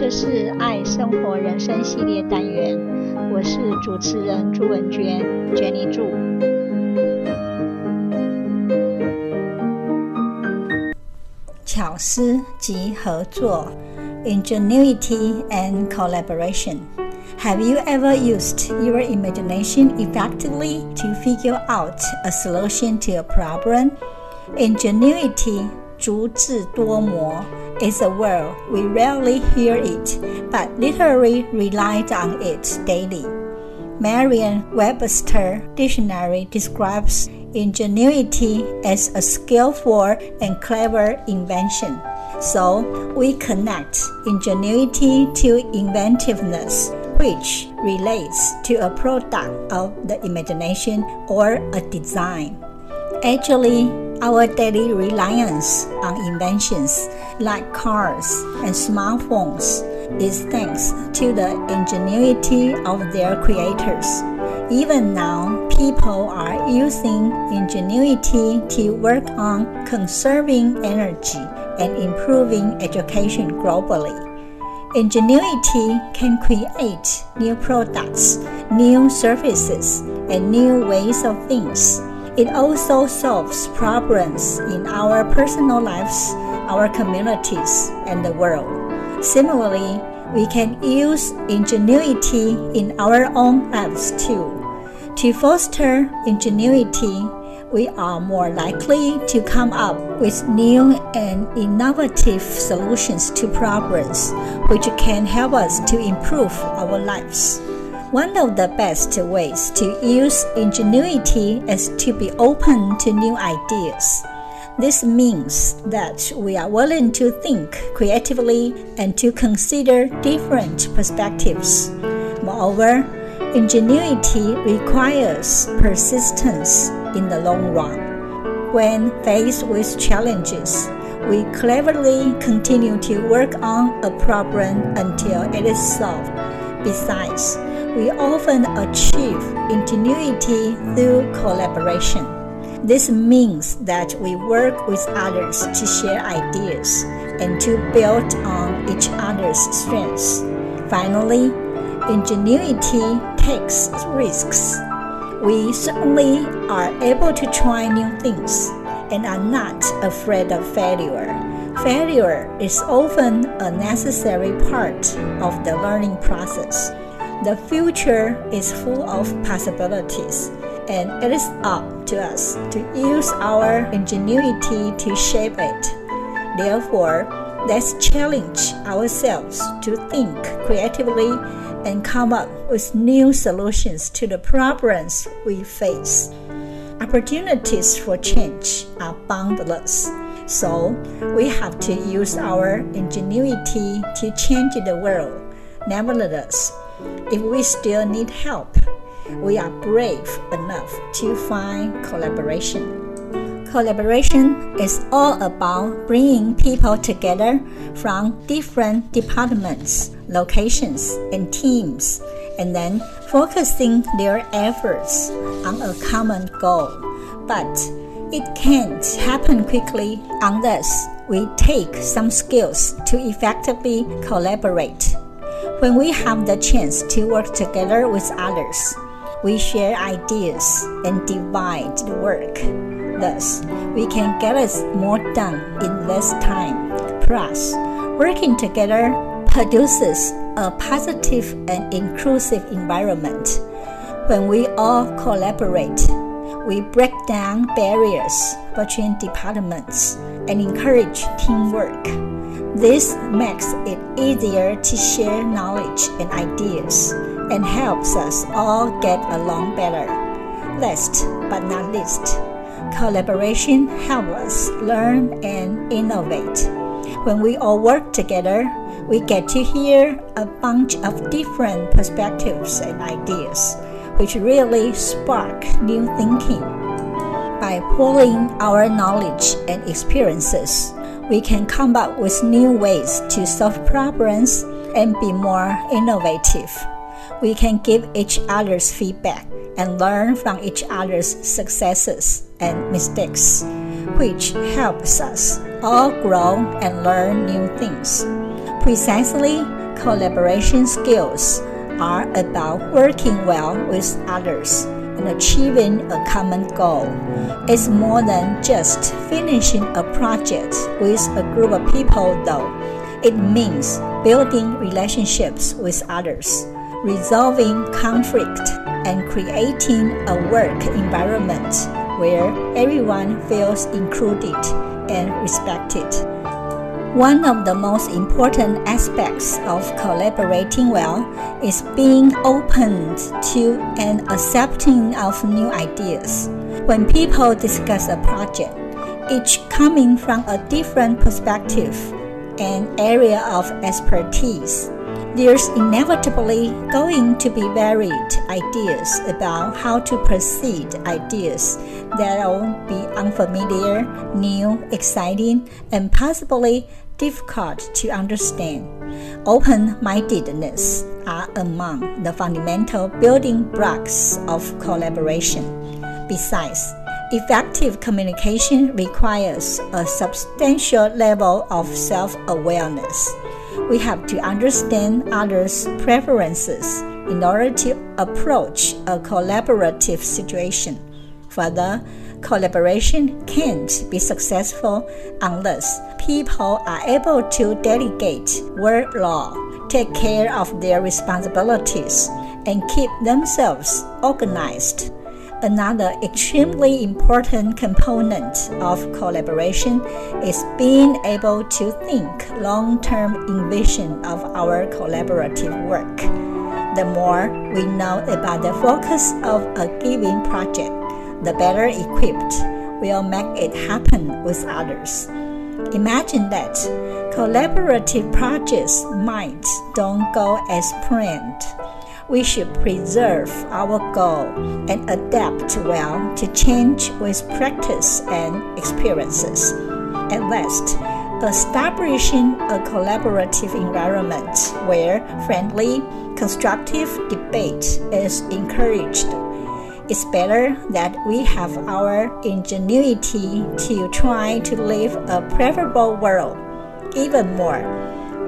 这是爱生活人生系列单元，我是主持人朱文娟，Jenny 朱。巧思及合作，ingenuity and collaboration。Have you ever used your imagination effectively to figure out a solution to a problem? Ingenuity 足智多谋 is a word we rarely hear it, but literally rely on it daily. Merriam-Webster dictionary describes ingenuity as a skillful and clever invention. So we connect ingenuity to inventiveness, which relates to a product of the imagination or a design. Actually, our daily reliance on inventions like cars and smartphones is thanks to the ingenuity of their creators. Even now, people are using ingenuity to work on conserving energy and improving education globally. Ingenuity can create new products, new services, and new ways of things it also solves problems in our personal lives, our communities, and the world. Similarly, we can use ingenuity in our own lives too. To foster ingenuity, we are more likely to come up with new and innovative solutions to problems which can help us to improve our lives. One of the best ways to use ingenuity is to be open to new ideas. This means that we are willing to think creatively and to consider different perspectives. Moreover, ingenuity requires persistence in the long run. When faced with challenges, we cleverly continue to work on a problem until it is solved. Besides, we often achieve ingenuity through collaboration. This means that we work with others to share ideas and to build on each other's strengths. Finally, ingenuity takes risks. We certainly are able to try new things and are not afraid of failure. Failure is often a necessary part of the learning process. The future is full of possibilities, and it is up to us to use our ingenuity to shape it. Therefore, let's challenge ourselves to think creatively and come up with new solutions to the problems we face. Opportunities for change are boundless. So, we have to use our ingenuity to change the world. Nevertheless, if we still need help, we are brave enough to find collaboration. Collaboration is all about bringing people together from different departments, locations, and teams, and then focusing their efforts on a common goal. But it can't happen quickly unless we take some skills to effectively collaborate. When we have the chance to work together with others, we share ideas and divide the work. Thus, we can get us more done in less time. Plus, working together produces a positive and inclusive environment. When we all collaborate, we break down barriers between departments and encourage teamwork. This makes it easier to share knowledge and ideas and helps us all get along better. Last but not least, collaboration helps us learn and innovate. When we all work together, we get to hear a bunch of different perspectives and ideas, which really spark new thinking. By pooling our knowledge and experiences, we can come up with new ways to solve problems and be more innovative. We can give each other's feedback and learn from each other's successes and mistakes, which helps us all grow and learn new things. Precisely, collaboration skills are about working well with others and achieving a common goal. It's more than just finishing a project with a group of people, though. It means building relationships with others, resolving conflict, and creating a work environment where everyone feels included and respected. One of the most important aspects of collaborating well is being open to and accepting of new ideas. When people discuss a project, each coming from a different perspective and area of expertise, there's inevitably going to be varied ideas about how to proceed ideas that will be unfamiliar, new, exciting, and possibly difficult to understand. Open mindedness are among the fundamental building blocks of collaboration. Besides, effective communication requires a substantial level of self awareness. We have to understand others' preferences in order to approach a collaborative situation. Further, collaboration can't be successful unless people are able to delegate workload, take care of their responsibilities, and keep themselves organized. Another extremely important component of collaboration is being able to think long term in vision of our collaborative work. The more we know about the focus of a given project, the better equipped we'll make it happen with others. Imagine that collaborative projects might don't go as planned we should preserve our goal and adapt well to change with practice and experiences. At last, establishing a collaborative environment where friendly, constructive debate is encouraged. It's better that we have our ingenuity to try to live a preferable world. Even more,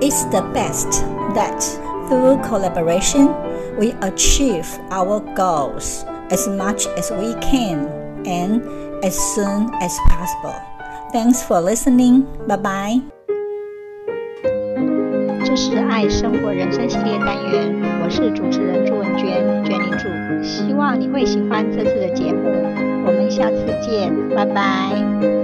it's the best that through collaboration, we achieve our goals as much as we can and as soon as possible. Thanks for listening. Bye bye. 这是爱生活人生系列单元，我是主持人朱文娟，娟领主。希望你会喜欢这次的节目，我们下次见，拜拜。